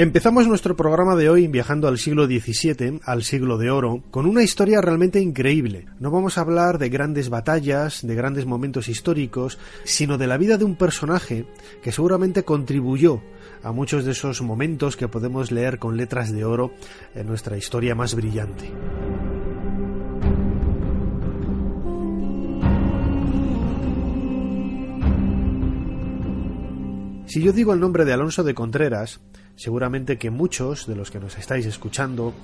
Empezamos nuestro programa de hoy viajando al siglo XVII, al siglo de oro, con una historia realmente increíble. No vamos a hablar de grandes batallas, de grandes momentos históricos, sino de la vida de un personaje que seguramente contribuyó a muchos de esos momentos que podemos leer con letras de oro en nuestra historia más brillante. Si yo digo el nombre de Alonso de Contreras, seguramente que muchos de los que nos estáis escuchando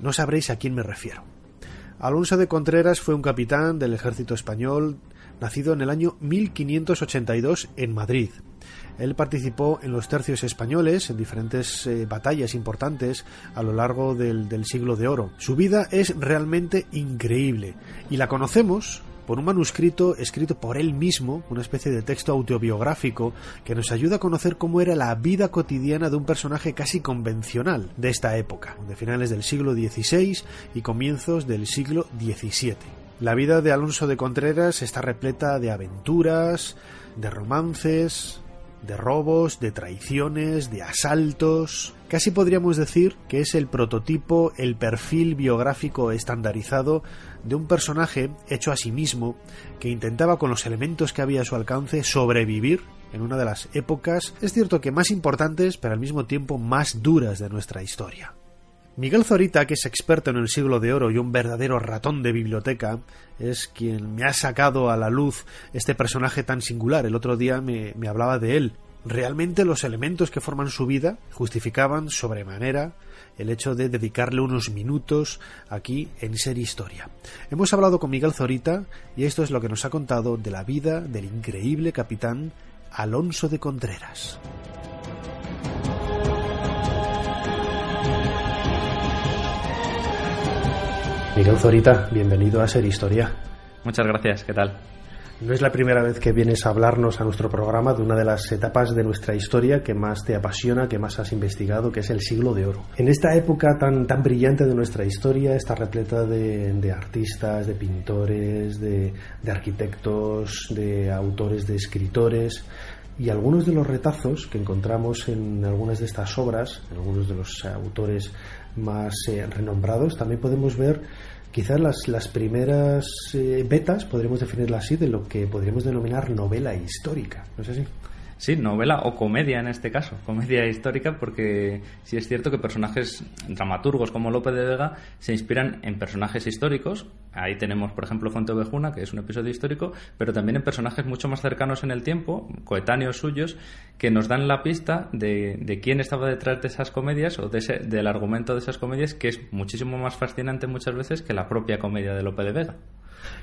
no sabréis a quién me refiero. Alonso de Contreras fue un capitán del ejército español nacido en el año 1582 en Madrid. Él participó en los tercios españoles, en diferentes eh, batallas importantes a lo largo del, del siglo de oro. Su vida es realmente increíble y la conocemos por un manuscrito escrito por él mismo, una especie de texto autobiográfico que nos ayuda a conocer cómo era la vida cotidiana de un personaje casi convencional de esta época, de finales del siglo XVI y comienzos del siglo XVII. La vida de Alonso de Contreras está repleta de aventuras, de romances, de robos, de traiciones, de asaltos. Casi podríamos decir que es el prototipo, el perfil biográfico estandarizado de un personaje hecho a sí mismo que intentaba con los elementos que había a su alcance sobrevivir en una de las épocas, es cierto que más importantes, pero al mismo tiempo más duras de nuestra historia. Miguel Zorita, que es experto en el siglo de oro y un verdadero ratón de biblioteca, es quien me ha sacado a la luz este personaje tan singular. El otro día me, hablaba de él. Realmente los elementos que forman su vida justificaban sobremanera el hecho de dedicarle unos minutos aquí en Ser Historia. Hemos hablado con Miguel Zorita y esto es lo que nos ha contado de la vida del increíble capitán Alonso de Contreras. Miguel Zorita, bienvenido a Ser Historia. Muchas gracias, ¿qué tal? No es la primera vez que vienes a hablarnos a nuestro programa de una de las etapas de nuestra historia que más te apasiona, que más has investigado, que es el siglo de oro. En esta época tan, tan brillante de nuestra historia está repleta de, de artistas, de pintores, de, de arquitectos, de autores, de escritores. Y algunos de los retazos que encontramos en algunas de estas obras, en algunos de los autores más eh, renombrados, también podemos ver quizás las, las primeras eh, betas, podríamos definirla así, de lo que podríamos denominar novela histórica. ¿No es así? Sí, novela o comedia en este caso, comedia histórica, porque sí es cierto que personajes dramaturgos como López de Vega se inspiran en personajes históricos. Ahí tenemos, por ejemplo, Fuente Ovejuna, que es un episodio histórico, pero también en personajes mucho más cercanos en el tiempo, coetáneos suyos, que nos dan la pista de, quién estaba detrás de esas comedias o del argumento de esas comedias, que es muchísimo más fascinante muchas veces que la propia comedia de López de Vega.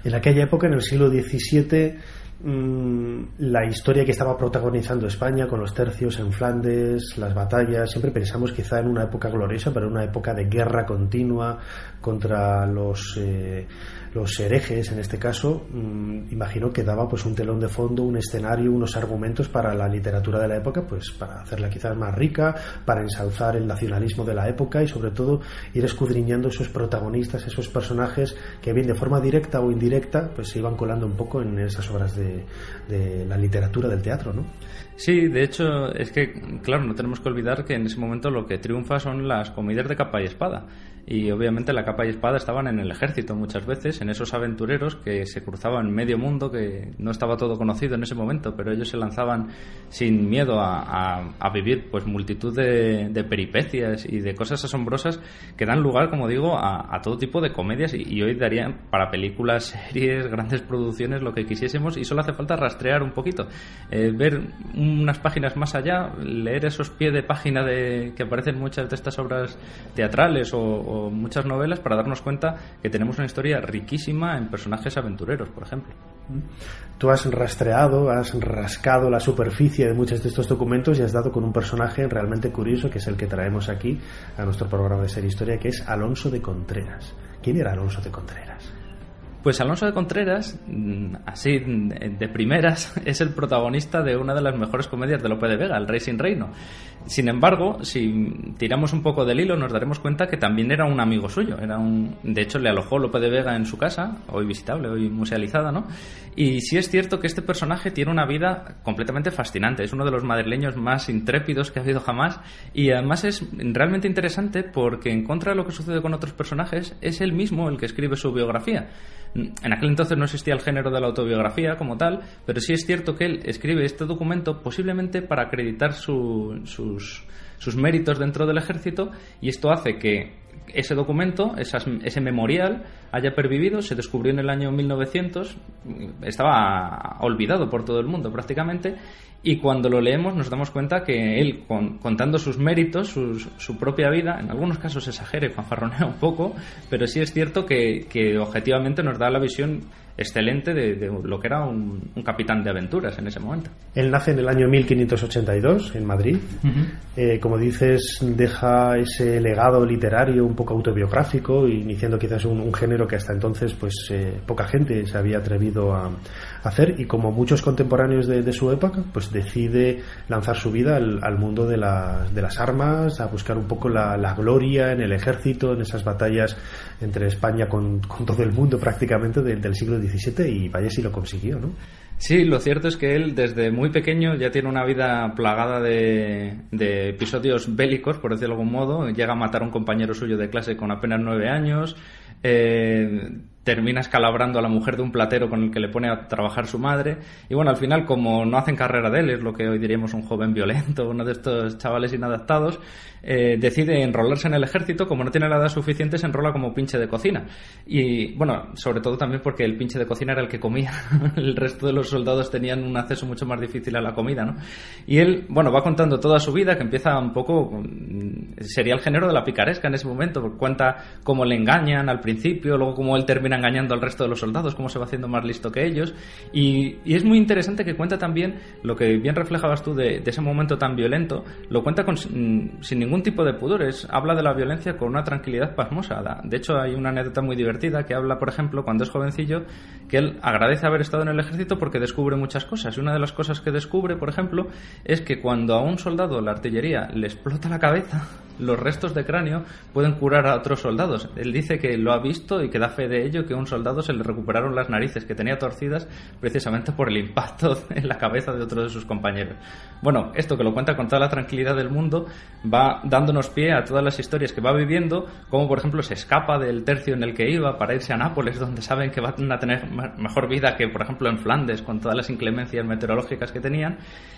En aquella época, en el siglo XVII, mmm, la historia que estaba protagonizando España con los tercios en Flandes, las batallas, siempre pensamos quizá en una época gloriosa, pero en una época de guerra continua contra los, eh, los herejes, en este caso, mmm, imagino que daba pues un telón de fondo, un escenario, unos argumentos para la literatura de la época, pues para hacerla quizás más rica, para ensalzar el nacionalismo de la época y sobre todo ir escudriñando esos protagonistas, esos personajes que bien de forma directa o indirecta pues se iban colando un poco en esas obras de, de la literatura del teatro, ¿no? Sí, de hecho, es que, claro, no tenemos que olvidar que en ese momento lo que triunfa son las comedias de capa y espada. Y obviamente la capa y espada estaban en el ejército muchas veces, en esos aventureros que se cruzaban medio mundo, que no estaba todo conocido en ese momento, pero ellos se lanzaban sin miedo a, a, vivir pues multitud de, de, peripecias y de cosas asombrosas que dan lugar, como digo, a, todo tipo de comedias y, hoy darían para películas, series, grandes producciones, lo que quisiésemos y solo hace falta rastrear un poquito, eh, ver unas páginas más allá, leer esos pies de página de, que aparecen muchas de estas obras teatrales o, muchas novelas para darnos cuenta que tenemos una historia riquísima en personajes aventureros, por ejemplo. Tú has rastreado, has rascado la superficie de muchos de estos documentos y has dado con un personaje realmente curioso que es el que traemos aquí a nuestro programa de Ser Historia, que es Alonso de Contreras. ¿Quién era Alonso de Contreras? Pues Alonso de Contreras, así de primeras, es el protagonista de una de las mejores comedias de Lope de Vega, El Rey sin Reino. Sin embargo, si tiramos un poco del hilo, nos daremos cuenta que también era un amigo suyo. Era un, de hecho, le alojó Lope de Vega en su casa, hoy visitable, hoy musealizada, ¿no? Y sí es cierto que este personaje tiene una vida completamente fascinante. Es uno de los madrileños más intrépidos que ha habido jamás. Y además es realmente interesante porque, en contra de lo que sucede con otros personajes, es él mismo el que escribe su biografía. En aquel entonces no existía el género de la autobiografía como tal, pero sí es cierto que él escribe este documento posiblemente para acreditar sus, méritos dentro del ejército y esto hace que ese documento, ese memorial, haya pervivido, se descubrió en el año 1900, estaba olvidado por todo el mundo prácticamente, y cuando lo leemos nos damos cuenta que él, contando sus méritos, su propia vida, en algunos casos exagera y fanfarronea un poco, pero sí es cierto que, que objetivamente nos da la visión excelente de, lo que era un, capitán de aventuras en ese momento. Él nace en el año 1582 en Madrid. Eh, como dices, deja ese legado literario un poco autobiográfico, iniciando quizás un, género que hasta entonces pues eh, poca gente se había atrevido a, hacer y como muchos contemporáneos de, su época, pues decide lanzar su vida al, mundo de, de, las armas, a buscar un poco la, gloria en el ejército, en esas batallas entre España con, todo el mundo prácticamente del siglo XVII y vaya si lo consiguió, ¿no? Sí, lo cierto es que él desde muy pequeño ya tiene una vida plagada de, de, episodios bélicos, por decirlo de algún modo. Llega a matar a un compañero suyo de clase con apenas nueve años. Eh, termina escalabrando a la mujer de un platero con el que le pone a trabajar su madre. Y bueno, al final, como no hacen carrera de él, es lo que hoy diríamos un joven violento, uno de estos chavales inadaptados, eh, decide enrolarse en el ejército. Como no tiene la edad suficiente, se enrola como pinche de cocina. Y bueno, sobre todo también porque el pinche de cocina era el que comía. el resto de los soldados tenían un acceso mucho más difícil a la comida, ¿no? Y él, bueno, va contando toda su vida, que empieza un poco. Mm, sería el género de la picaresca en ese momento. Cuenta cómo le engañan al principio, luego cómo él termina engañando al resto de los soldados, cómo se va haciendo más listo que ellos. Y, es muy interesante que cuenta también lo que bien reflejabas tú de, ese momento tan violento, lo cuenta con, sin ningún tipo de pudores. Habla de la violencia con una tranquilidad pasmosa. De hecho, hay una anécdota muy divertida que habla, por ejemplo, cuando es jovencillo, que él agradece haber estado en el ejército porque descubre muchas cosas. Y una de las cosas que descubre, por ejemplo, es que cuando a un soldado la artillería le explota la cabeza, los restos de cráneo pueden curar a otros soldados. Él dice que lo ha visto y que da fe de ello, que a un soldado se le recuperaron las narices que tenía torcidas precisamente por el impacto en la cabeza de otro de sus compañeros. Bueno, esto que lo cuenta con toda la tranquilidad del mundo va dándonos pie a todas las historias que va viviendo, como por ejemplo se escapa del tercio en el que iba para irse a Nápoles, donde saben que van a tener mejor vida que por ejemplo en Flandes, con todas las inclemencias meteorológicas que tenían,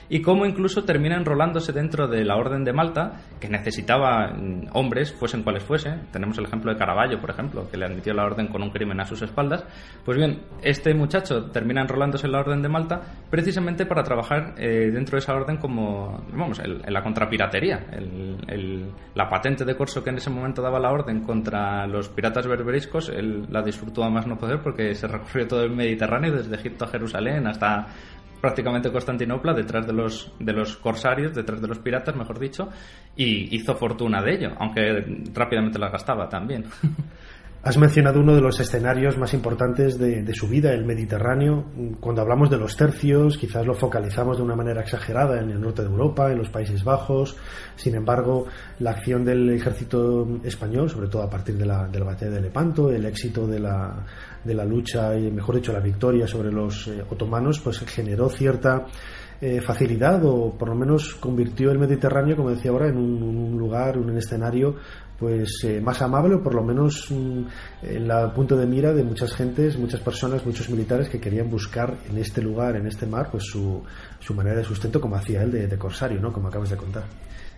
y cómo incluso termina enrolándose dentro de la Orden de Malta, que necesitaba mm, hombres, fuesen cuales fuesen. Tenemos el ejemplo de Caravaggio, por ejemplo, que le admitió la Orden con un crimen a sus espaldas. Pues bien, este muchacho termina enrolándose en la Orden de Malta precisamente para trabajar eh, dentro de esa orden como, vamos, en la contrapiratería. la patente de corso que en ese momento daba la Orden contra los piratas berberiscos, él la disfrutó a más no poder porque se recorrió todo el Mediterráneo, desde Egipto a Jerusalén hasta prácticamente Constantinopla detrás de los, de los corsarios, detrás de los piratas, mejor dicho, y hizo fortuna de ello, aunque rápidamente la gastaba también. Has mencionado uno de los escenarios más importantes de, su vida, el Mediterráneo. Cuando hablamos de los tercios, quizás lo focalizamos de una manera exagerada en el norte de Europa, en los Países Bajos. Sin embargo, la acción del ejército español, sobre todo a partir de la, de la batalla de Lepanto, el éxito de la, de la lucha y, mejor dicho, la victoria sobre los eh, otomanos, pues generó cierta eh, facilidad o por lo menos convirtió el Mediterráneo, como decía ahora, en un, lugar, un escenario pues eh, más amable o por lo menos mm, en la punto de mira de muchas gentes, muchas personas, muchos militares que querían buscar en este lugar, en este mar, pues su, su manera de sustento como hacía él de, de corsario, ¿no? Como acabas de contar.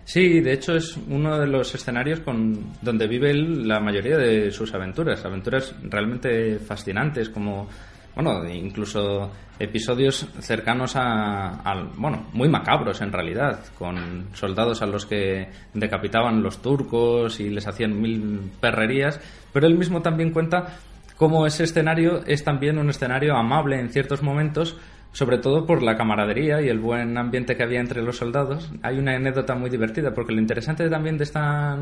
Sí, de hecho es uno de los escenarios con, donde vive él la mayoría de sus aventuras, aventuras realmente fascinantes como bueno, incluso episodios cercanos a, bueno, muy macabros en realidad, con soldados a los que decapitaban los turcos y les hacían mil perrerías, pero él mismo también cuenta cómo ese escenario es también un escenario amable en ciertos momentos sobre todo por la camaradería y el buen ambiente que había entre los soldados. Hay una anécdota muy divertida, porque lo interesante también de esta,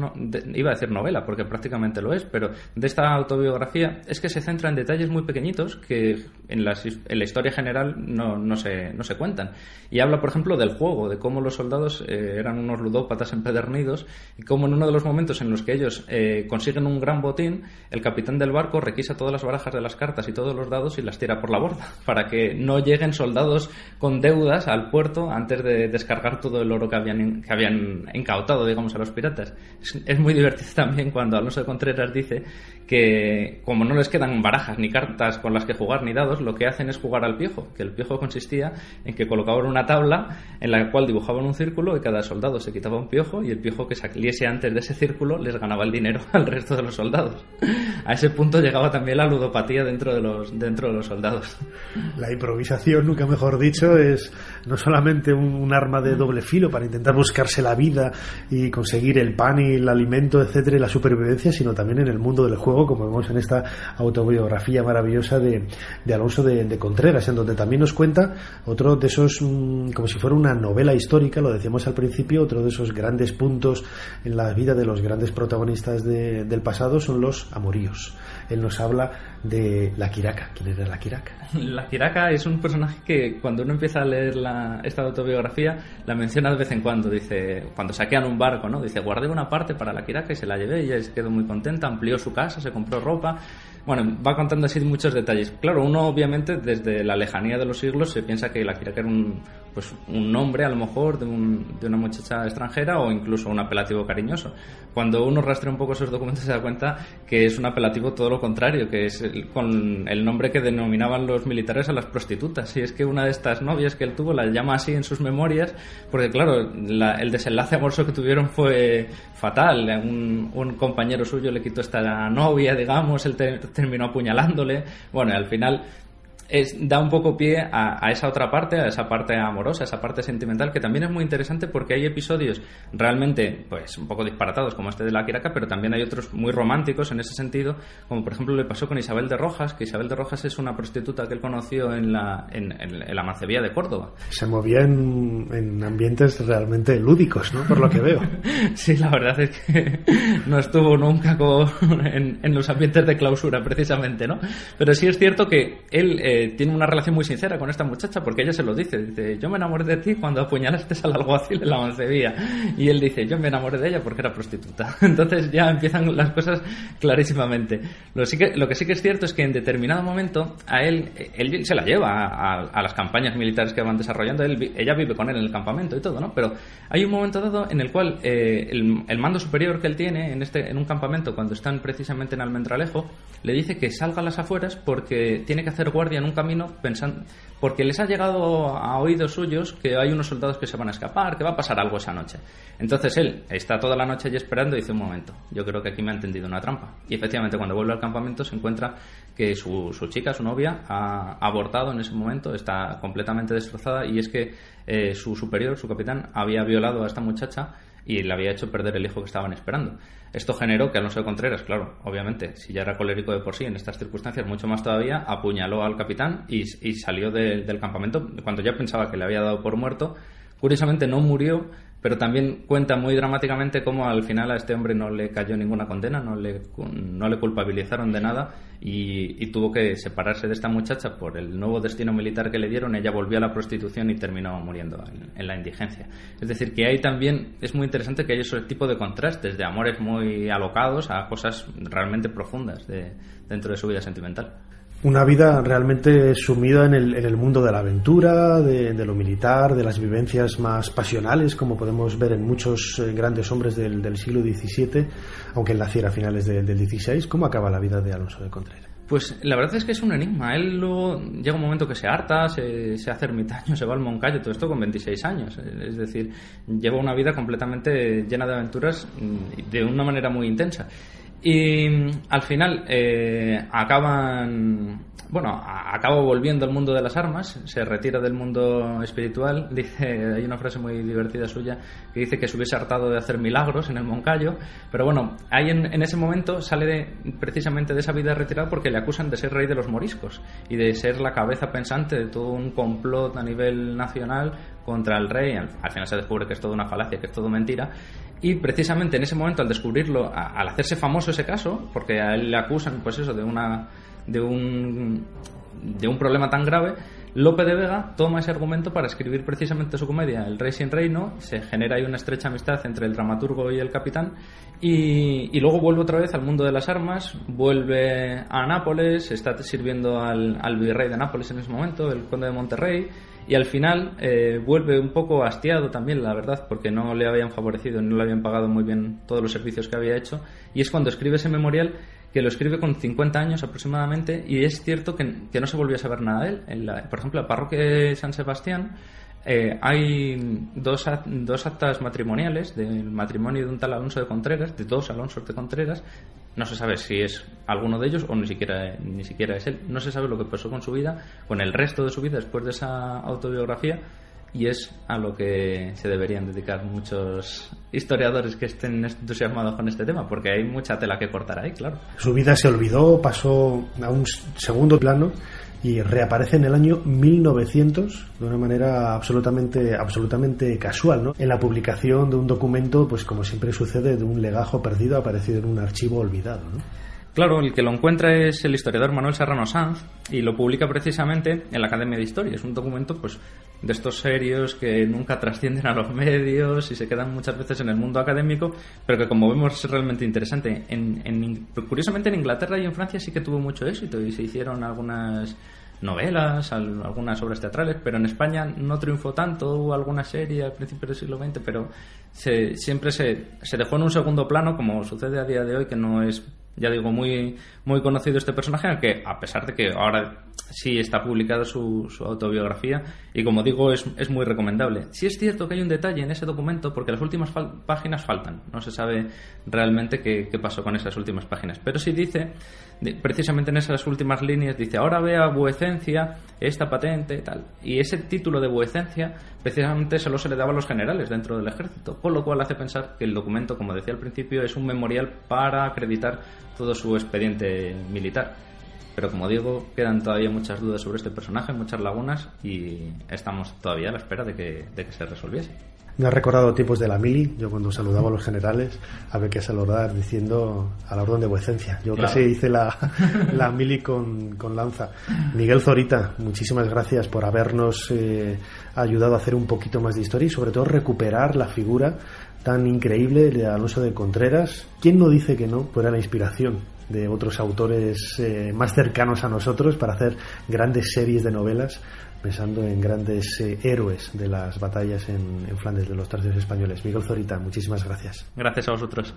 iba a decir novela, porque prácticamente lo es, pero de esta autobiografía es que se centra en detalles muy pequeñitos que en, la historia general no, no, se, no se cuentan. Y habla, por ejemplo, del juego, de cómo los soldados eh, eran unos ludópatas empedernidos y cómo en uno de los momentos en los que ellos eh, consiguen un gran botín, el capitán del barco requisa todas las barajas de las cartas y todos los dados y las tira por la borda, para que no lleguen soldados con deudas al puerto antes de descargar todo el oro que habían, que habían incautado, digamos, a los piratas. Es, muy divertido también cuando Alonso de Contreras dice que como no les quedan barajas ni cartas con las que jugar ni dados, lo que hacen es jugar al piojo, que el piojo consistía en que colocaban una tabla en la cual dibujaban un círculo y cada soldado se quitaba un piojo y el piojo que saliese antes de ese círculo les ganaba el dinero al resto de los soldados. A ese punto llegaba también la ludopatía dentro de los, dentro de los soldados. La improvisación, nunca mejor dicho, es no solamente un, arma de doble filo para intentar buscarse la vida y conseguir el pan y el alimento, etcétera, y la supervivencia, sino también en el mundo del juego, como vemos en esta autobiografía maravillosa de, Alonso de, Contreras, en donde también nos cuenta otro de esos, mm, como si fuera una novela histórica, lo decíamos al principio, otro de esos grandes puntos en la vida de los grandes protagonistas del pasado son los amoríos él nos habla de la Kiraka. ¿Quién era la Kiraka? La Kiraka es un personaje que cuando uno empieza a leer esta autobiografía la menciona de vez en cuando. Dice, cuando saquean un barco, ¿no? Dice, guardé una parte para la Kiraka y se la llevé. Y ella quedó muy contenta, amplió su casa, se compró ropa. Bueno, va contando así muchos detalles. Claro, uno obviamente desde la lejanía de los siglos se piensa que la Kiraka era un, pues, un nombre a lo mejor de, un, de una muchacha extranjera o incluso un apelativo cariñoso. Cuando uno rastrea un poco esos documentos se da cuenta que es un apelativo todo lo contrario, que es con el nombre que denominaban los militares a las prostitutas. Y es que una de estas novias que él tuvo la llama así en sus memorias, porque claro, el desenlace amoroso que tuvieron fue fatal. Un, un, compañero suyo le quitó esta novia, digamos, él terminó apuñalándole. Bueno, al final es, da un poco pie a, esa otra parte, a esa parte amorosa, a esa parte sentimental, que también es muy interesante porque hay episodios realmente, pues, un poco disparatados, como este de la Kiraka, pero también hay otros muy románticos en ese sentido, como por ejemplo le pasó con Isabel de Rojas, que Isabel de Rojas es una prostituta que él conoció en la, en, la Mancebía de Córdoba. Se movía en, en ambientes realmente lúdicos, ¿no? Por lo que veo. sí, la verdad es que no estuvo nunca en, en, los ambientes de clausura, precisamente, ¿no? Pero sí es cierto que él... Eh, tiene una relación muy sincera con esta muchacha porque ella se lo dice. Dice, yo me enamoré de ti cuando apuñalaste al alguacil en la mancebía. Y él dice, yo me enamoré de ella porque era prostituta. Entonces ya empiezan las cosas clarísimamente. Lo, sí que, lo que sí que es cierto es que en determinado momento a él, él se la lleva a, las campañas militares que van desarrollando. Él, ella vive con él en el campamento y todo, ¿no? Pero hay un momento dado en el cual eh, el, el, mando superior que él tiene en, este, en un campamento cuando están precisamente en Almendralejo le dice que salga a las afueras porque tiene que hacer guardia en un camino pensando, porque les ha llegado a oídos suyos que hay unos soldados que se van a escapar, que va a pasar algo esa noche. Entonces él está toda la noche allí esperando y dice un momento, yo creo que aquí me ha entendido una trampa. Y efectivamente cuando vuelve al campamento se encuentra que su, su chica, su novia, ha abortado en ese momento, está completamente destrozada y es que eh, su superior, su capitán, había violado a esta muchacha y le había hecho perder el hijo que estaban esperando. Esto generó que Alonso de Contreras, claro, obviamente, si ya era colérico de por sí en estas circunstancias, mucho más todavía, apuñaló al capitán y, salió del campamento cuando ya pensaba que le había dado por muerto. Curiosamente no murió, pero también cuenta muy dramáticamente cómo al final a este hombre no le cayó ninguna condena, no le, no le culpabilizaron de nada y, tuvo que separarse de esta muchacha por el nuevo destino militar que le dieron. Ella volvió a la prostitución y terminó muriendo en, la indigencia. Es decir, que ahí también es muy interesante que hay ese tipo de contrastes, de amores muy alocados a cosas realmente profundas dentro de su vida sentimental una vida realmente sumida en el, en el mundo de la aventura, de, lo militar, de las vivencias más pasionales, como podemos ver en muchos eh, grandes hombres del, del, siglo XVII, aunque él naciera a finales del XVI. ¿Cómo acaba la vida de Alonso de Contreras? Pues la verdad es que es un enigma. Él luego llega un momento que se harta, se, se hace ermitaño, se va al Moncayo, todo esto con 26 años. Es decir, lleva una vida completamente llena de aventuras mm, de una manera muy intensa. Y mm, al final eh, acaban bueno, acaba volviendo al mundo de las armas, se retira del mundo espiritual. Dice, hay una frase muy divertida suya que dice que se hubiese hartado de hacer milagros en el Moncayo, pero bueno, ahí en, ese momento sale precisamente de esa vida retirada porque le acusan de ser rey de los moriscos y de ser la cabeza pensante de todo un complot a nivel nacional contra el rey. Al, final se descubre que es toda una falacia, que es todo mentira. Y precisamente en ese momento, al descubrirlo, al hacerse famoso ese caso, porque a él le acusan, pues eso, de una de un, de un problema tan grave, Lope de Vega toma ese argumento para escribir precisamente su comedia El Rey sin Reino, se genera ahí una estrecha amistad entre el dramaturgo y el capitán. Y, luego vuelve otra vez al mundo de las armas, vuelve a Nápoles, está sirviendo al, al, virrey de Nápoles en ese momento, el conde de Monterrey. Y al final eh, vuelve un poco hastiado también, la verdad, porque no le habían favorecido, no le habían pagado muy bien todos los servicios que había hecho. Y es cuando escribe ese memorial que lo escribe con 50 años aproximadamente y es cierto que, no se volvió a saber nada de él. En la, por ejemplo, la parroquia de San Sebastián eh, hay dos, dos actas matrimoniales del matrimonio de un tal Alonso de Contreras, de dos Alonsos de Contreras. No se sabe si es alguno de ellos o ni siquiera, ni siquiera es él. No se sabe lo que pasó con su vida, con el resto de su vida después de esa autobiografía y es a lo que se deberían dedicar muchos historiadores que estén entusiasmados con este tema, porque hay mucha tela que cortar ahí, claro. Su vida se olvidó, pasó a un segundo plano y reaparece en el año 1900 de una manera absolutamente absolutamente casual, ¿no? En la publicación de un documento, pues como siempre sucede, de un legajo perdido aparecido en un archivo olvidado, ¿no? Claro, el que lo encuentra es el historiador Manuel Serrano Sanz y lo publica precisamente en la Academia de Historia. Es un documento pues de estos serios que nunca trascienden a los medios y se quedan muchas veces en el mundo académico, pero que como vemos es realmente interesante. En, curiosamente en Inglaterra y en Francia sí que tuvo mucho éxito y se hicieron algunas novelas, algunas obras teatrales, pero en España no triunfó tanto, hubo alguna serie al principio del siglo XX, pero siempre se, se dejó en un segundo plano, como sucede a día de hoy, que no es ya digo, muy, muy conocido este personaje, aunque a pesar de que ahora sí está publicada su, autobiografía y como digo es, es, muy recomendable. Sí es cierto que hay un detalle en ese documento porque las últimas páginas faltan, no se sabe realmente qué, pasó con esas últimas páginas, pero sí dice, precisamente en esas últimas líneas, dice, ahora vea vuecencia esta patente y tal. Y ese título de vuecencia precisamente solo se le daba a los generales dentro del ejército, con lo cual hace pensar que el documento, como decía al principio, es un memorial para acreditar todo su expediente militar. Pero como digo, quedan todavía muchas dudas sobre este personaje, muchas lagunas y estamos todavía a la espera de que, de que se resolviese. Me ha recordado tiempos de la mili, yo cuando saludaba a los generales había que saludar diciendo a la orden de vuecencia. Yo casi hice la, la mili con, con, lanza. Miguel Zorita, muchísimas gracias por habernos eh, ayudado a hacer un poquito más de historia y sobre todo recuperar la figura tan increíble de Alonso de Contreras. ¿Quién no dice que no? Pues era la inspiración de otros autores eh, más cercanos a nosotros para hacer grandes series de novelas pensando en grandes eh, héroes de las batallas en, Flandes de los tercios españoles. Miguel Zorita, muchísimas gracias. Gracias a vosotros.